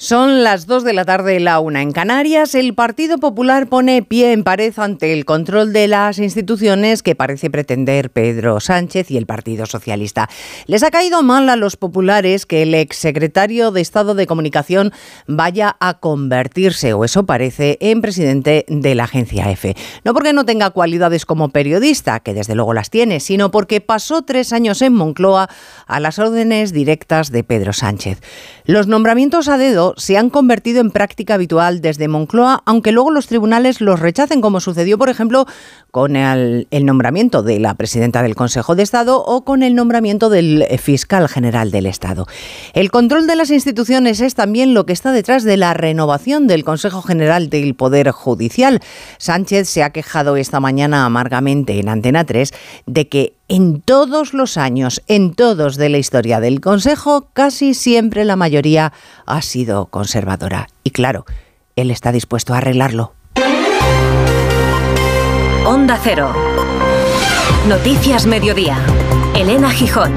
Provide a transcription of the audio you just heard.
Son las 2 de la tarde, la una en Canarias. El Partido Popular pone pie en pared ante el control de las instituciones que parece pretender Pedro Sánchez y el Partido Socialista. Les ha caído mal a los populares que el exsecretario de Estado de Comunicación vaya a convertirse, o eso parece, en presidente de la agencia EFE. No porque no tenga cualidades como periodista, que desde luego las tiene, sino porque pasó tres años en Moncloa a las órdenes directas de Pedro Sánchez. Los nombramientos a dedo se han convertido en práctica habitual desde Moncloa, aunque luego los tribunales los rechacen, como sucedió, por ejemplo, con el, nombramiento de la presidenta del Consejo de Estado o con el nombramiento del fiscal general del Estado. El control de las instituciones es también lo que está detrás de la renovación del Consejo General del Poder Judicial. Sánchez se ha quejado esta mañana amargamente en Antena 3 de que en todos los años, en todos de la historia del Consejo, casi siempre la mayoría ha sido conservadora. Y claro, él está dispuesto a arreglarlo. Onda Cero. Noticias Mediodía. Elena Gijón.